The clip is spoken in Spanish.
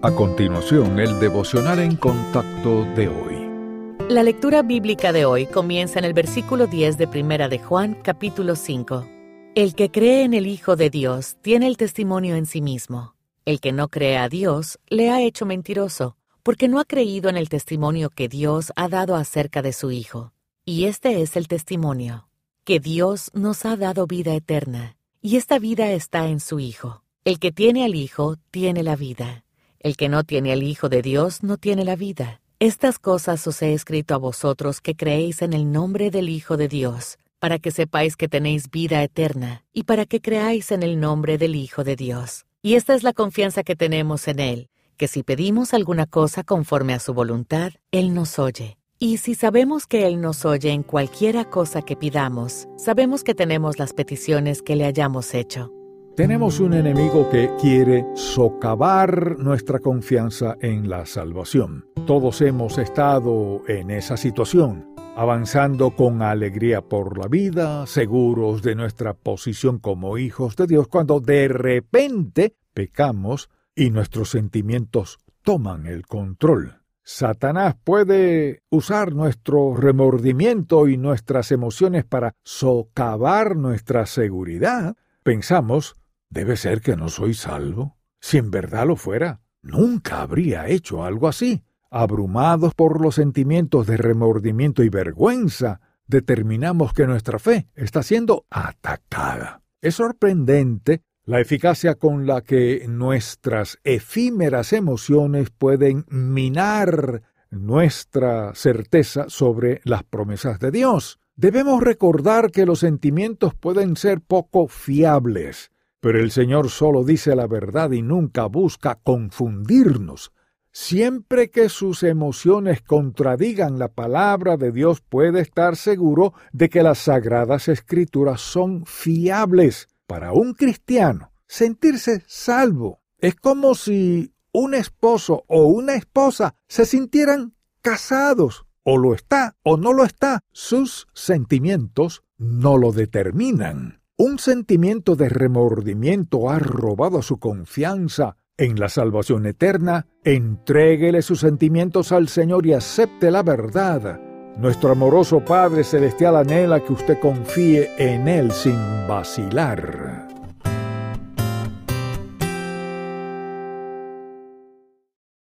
A continuación, el devocional en contacto de hoy. La lectura bíblica de hoy comienza en el versículo 10 de Primera de Juan, capítulo 5. El que cree en el Hijo de Dios tiene el testimonio en sí mismo. El que no cree a Dios le ha hecho mentiroso, porque no ha creído en el testimonio que Dios ha dado acerca de su Hijo. Y este es el testimonio, que Dios nos ha dado vida eterna, y esta vida está en su Hijo. El que tiene al Hijo tiene la vida. El que no tiene al Hijo de Dios no tiene la vida. Estas cosas os he escrito a vosotros que creéis en el nombre del Hijo de Dios, para que sepáis que tenéis vida eterna, y para que creáis en el nombre del Hijo de Dios. Y esta es la confianza que tenemos en Él, que si pedimos alguna cosa conforme a su voluntad, Él nos oye. Y si sabemos que Él nos oye en cualquiera cosa que pidamos, sabemos que tenemos las peticiones que le hayamos hecho. Tenemos un enemigo que quiere socavar nuestra confianza en la salvación. Todos hemos estado en esa situación, avanzando con alegría por la vida, seguros de nuestra posición como hijos de Dios, cuando de repente pecamos y nuestros sentimientos toman el control. Satanás puede usar nuestro remordimiento y nuestras emociones para socavar nuestra seguridad. Pensamos Debe ser que no soy salvo. Si en verdad lo fuera, nunca habría hecho algo así. Abrumados por los sentimientos de remordimiento y vergüenza, determinamos que nuestra fe está siendo atacada. Es sorprendente la eficacia con la que nuestras efímeras emociones pueden minar nuestra certeza sobre las promesas de Dios. Debemos recordar que los sentimientos pueden ser poco fiables pero el Señor solo dice la verdad y nunca busca confundirnos. Siempre que sus emociones contradigan la palabra de Dios, puede estar seguro de que las sagradas escrituras son fiables. Para un cristiano, sentirse salvo es como si un esposo o una esposa se sintieran casados. O lo está o no lo está. Sus sentimientos no lo determinan. Un sentimiento de remordimiento ha robado su confianza en la salvación eterna. Entréguele sus sentimientos al Señor y acepte la verdad. Nuestro amoroso Padre Celestial anhela que usted confíe en Él sin vacilar.